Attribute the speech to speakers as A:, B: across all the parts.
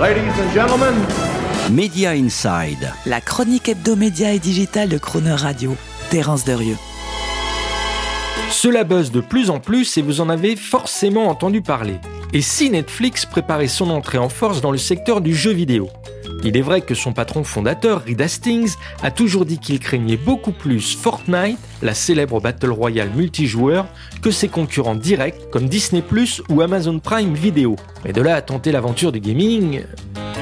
A: Ladies and gentlemen,
B: Media Inside.
C: La chronique hebdomédia et digitale de Croner Radio. Terence Derieux.
D: Cela buzz de plus en plus et vous en avez forcément entendu parler. Et si Netflix préparait son entrée en force dans le secteur du jeu vidéo? Il est vrai que son patron fondateur, Reed Hastings, a toujours dit qu'il craignait beaucoup plus Fortnite, la célèbre Battle Royale multijoueur, que ses concurrents directs comme Disney ⁇ ou Amazon Prime Video. Mais de là à tenter l'aventure du gaming...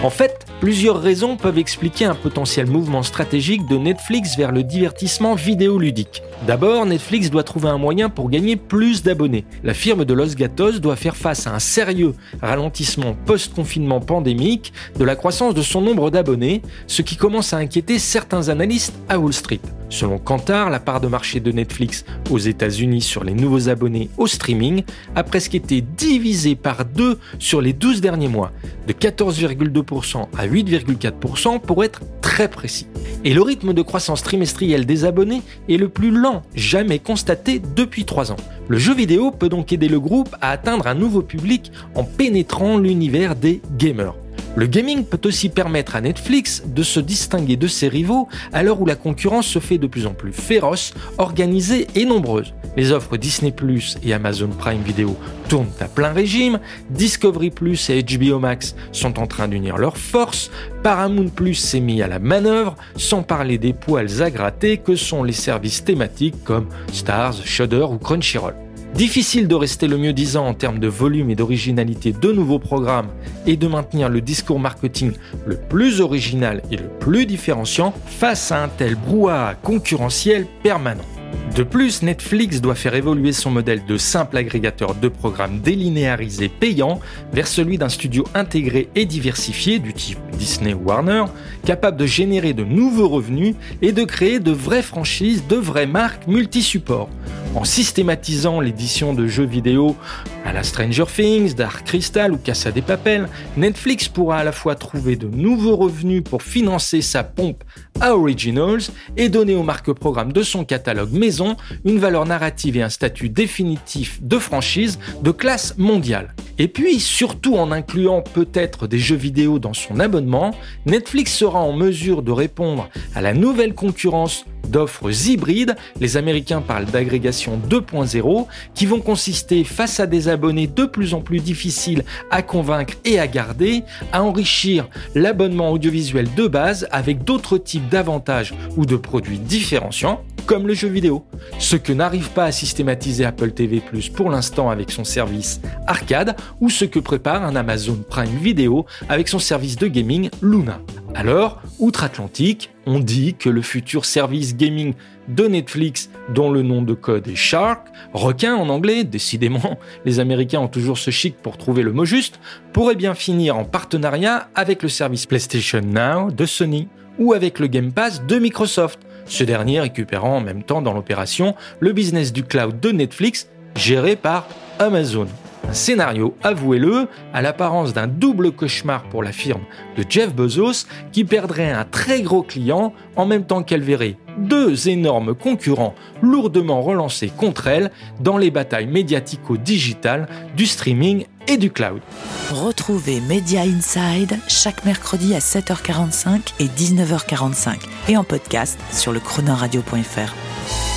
D: En fait, plusieurs raisons peuvent expliquer un potentiel mouvement stratégique de Netflix vers le divertissement vidéoludique. D'abord, Netflix doit trouver un moyen pour gagner plus d'abonnés. La firme de Los Gatos doit faire face à un sérieux ralentissement post-confinement pandémique de la croissance de son nombre d'abonnés, ce qui commence à inquiéter certains analystes à Wall Street. Selon Kantar, la part de marché de Netflix aux États-Unis sur les nouveaux abonnés au streaming a presque été divisée par deux sur les 12 derniers mois, de 14,2% à 8,4% pour être très précis. Et le rythme de croissance trimestrielle des abonnés est le plus lent jamais constaté depuis 3 ans. Le jeu vidéo peut donc aider le groupe à atteindre un nouveau public en pénétrant l'univers des gamers. Le gaming peut aussi permettre à Netflix de se distinguer de ses rivaux à l'heure où la concurrence se fait de plus en plus féroce, organisée et nombreuse. Les offres Disney Plus et Amazon Prime Video tournent à plein régime, Discovery Plus et HBO Max sont en train d'unir leurs forces, Paramount Plus s'est mis à la manœuvre, sans parler des poils à gratter que sont les services thématiques comme Stars, Shudder ou Crunchyroll. Difficile de rester le mieux disant en termes de volume et d'originalité de nouveaux programmes et de maintenir le discours marketing le plus original et le plus différenciant face à un tel brouhaha concurrentiel permanent. De plus, Netflix doit faire évoluer son modèle de simple agrégateur de programmes délinéarisés payants vers celui d'un studio intégré et diversifié du type Disney ou Warner, capable de générer de nouveaux revenus et de créer de vraies franchises, de vraies marques multi-supports. En systématisant l'édition de jeux vidéo à la Stranger Things, Dark Crystal ou Casa des Papel, Netflix pourra à la fois trouver de nouveaux revenus pour financer sa pompe à Originals et donner aux marques programmes de son catalogue maison une valeur narrative et un statut définitif de franchise de classe mondiale. Et puis, surtout en incluant peut-être des jeux vidéo dans son abonnement, Netflix sera en mesure de répondre à la nouvelle concurrence d'offres hybrides, les Américains parlent d'agrégation 2.0, qui vont consister, face à des abonnés de plus en plus difficiles à convaincre et à garder, à enrichir l'abonnement audiovisuel de base avec d'autres types d'avantages ou de produits différenciants, comme le jeu vidéo. Ce que n'arrive pas à systématiser Apple TV pour l'instant avec son service arcade, ou ce que prépare un Amazon Prime Video avec son service de gaming Luna. Alors, outre-Atlantique, on dit que le futur service gaming de Netflix, dont le nom de code est Shark, requin en anglais, décidément, les Américains ont toujours ce chic pour trouver le mot juste, pourrait bien finir en partenariat avec le service PlayStation Now de Sony ou avec le Game Pass de Microsoft, ce dernier récupérant en même temps dans l'opération le business du cloud de Netflix géré par Amazon. Un scénario, avouez-le, à l'apparence d'un double cauchemar pour la firme de Jeff Bezos qui perdrait un très gros client en même temps qu'elle verrait deux énormes concurrents lourdement relancés contre elle dans les batailles médiatico-digitales du streaming et du cloud.
C: Retrouvez Media Inside chaque mercredi à 7h45 et 19h45 et en podcast sur le chronoradio.fr.